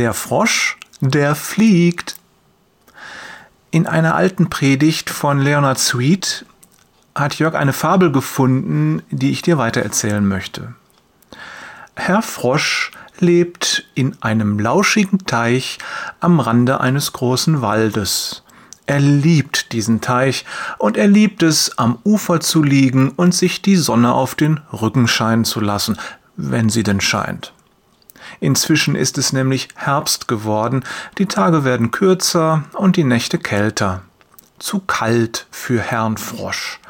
Der Frosch, der fliegt. In einer alten Predigt von Leonard Sweet hat Jörg eine Fabel gefunden, die ich dir weitererzählen möchte. Herr Frosch lebt in einem lauschigen Teich am Rande eines großen Waldes. Er liebt diesen Teich und er liebt es, am Ufer zu liegen und sich die Sonne auf den Rücken scheinen zu lassen, wenn sie denn scheint. Inzwischen ist es nämlich Herbst geworden, die Tage werden kürzer und die Nächte kälter. Zu kalt für Herrn Frosch.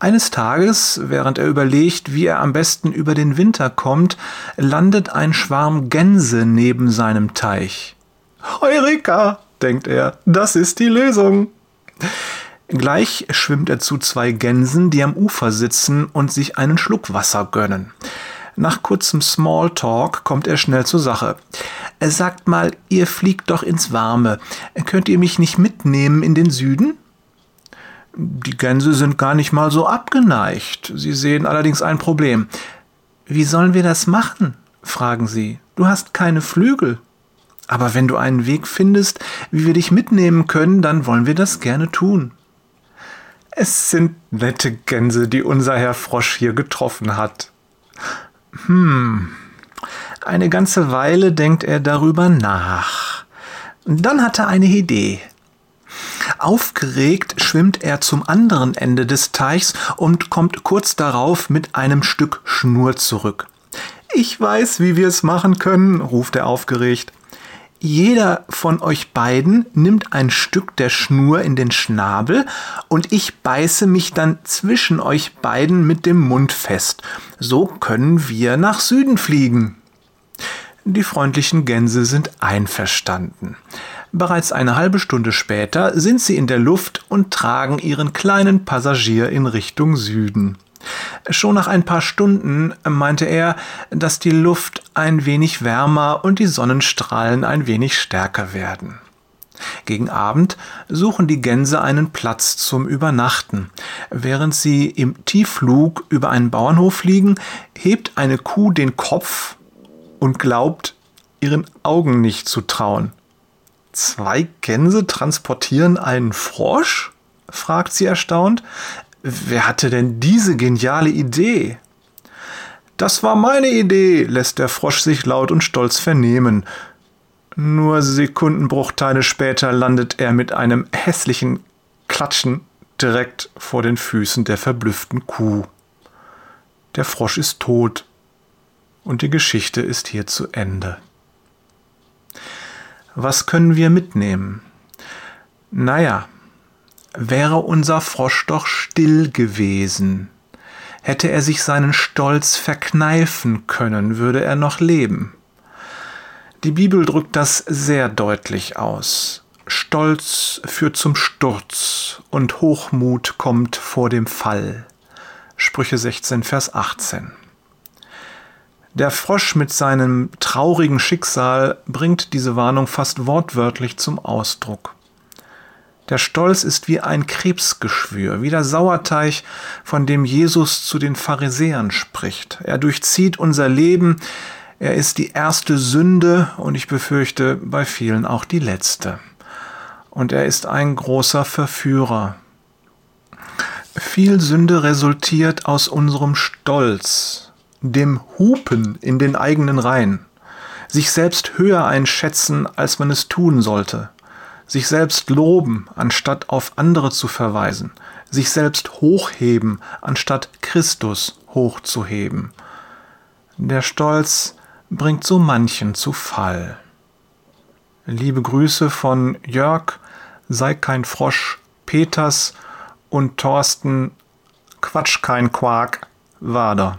Eines Tages, während er überlegt, wie er am besten über den Winter kommt, landet ein Schwarm Gänse neben seinem Teich. Heureka, denkt er, das ist die Lösung. Gleich schwimmt er zu zwei Gänsen, die am Ufer sitzen und sich einen Schluck Wasser gönnen. Nach kurzem Smalltalk kommt er schnell zur Sache. Er sagt mal, ihr fliegt doch ins Warme. Könnt ihr mich nicht mitnehmen in den Süden? Die Gänse sind gar nicht mal so abgeneigt. Sie sehen allerdings ein Problem. Wie sollen wir das machen? fragen sie. Du hast keine Flügel. Aber wenn du einen Weg findest, wie wir dich mitnehmen können, dann wollen wir das gerne tun. Es sind nette Gänse, die unser Herr Frosch hier getroffen hat. Hm. Eine ganze Weile denkt er darüber nach. Dann hat er eine Idee. Aufgeregt schwimmt er zum anderen Ende des Teichs und kommt kurz darauf mit einem Stück Schnur zurück. Ich weiß, wie wir es machen können, ruft er aufgeregt. Jeder von euch beiden nimmt ein Stück der Schnur in den Schnabel und ich beiße mich dann zwischen euch beiden mit dem Mund fest. So können wir nach Süden fliegen. Die freundlichen Gänse sind einverstanden. Bereits eine halbe Stunde später sind sie in der Luft und tragen ihren kleinen Passagier in Richtung Süden. Schon nach ein paar Stunden meinte er, dass die Luft ein wenig wärmer und die Sonnenstrahlen ein wenig stärker werden. Gegen Abend suchen die Gänse einen Platz zum Übernachten. Während sie im Tiefflug über einen Bauernhof fliegen, hebt eine Kuh den Kopf und glaubt, ihren Augen nicht zu trauen. Zwei Gänse transportieren einen Frosch? fragt sie erstaunt. Wer hatte denn diese geniale Idee? Das war meine Idee, lässt der Frosch sich laut und stolz vernehmen. Nur Sekundenbruchteile später landet er mit einem hässlichen Klatschen direkt vor den Füßen der verblüfften Kuh. Der Frosch ist tot und die Geschichte ist hier zu Ende. Was können wir mitnehmen? Naja, wäre unser Frosch doch still gewesen. Hätte er sich seinen Stolz verkneifen können, würde er noch leben. Die Bibel drückt das sehr deutlich aus. Stolz führt zum Sturz und Hochmut kommt vor dem Fall. Sprüche 16, Vers 18. Der Frosch mit seinem traurigen Schicksal bringt diese Warnung fast wortwörtlich zum Ausdruck. Der Stolz ist wie ein Krebsgeschwür, wie der Sauerteig, von dem Jesus zu den Pharisäern spricht. Er durchzieht unser Leben, er ist die erste Sünde und ich befürchte bei vielen auch die letzte. Und er ist ein großer Verführer. Viel Sünde resultiert aus unserem Stolz, dem Hupen in den eigenen Reihen, sich selbst höher einschätzen, als man es tun sollte sich selbst loben, anstatt auf andere zu verweisen, sich selbst hochheben, anstatt Christus hochzuheben. Der Stolz bringt so manchen zu Fall. Liebe Grüße von Jörg, sei kein Frosch, Peters und Thorsten, Quatsch kein Quark, Wader.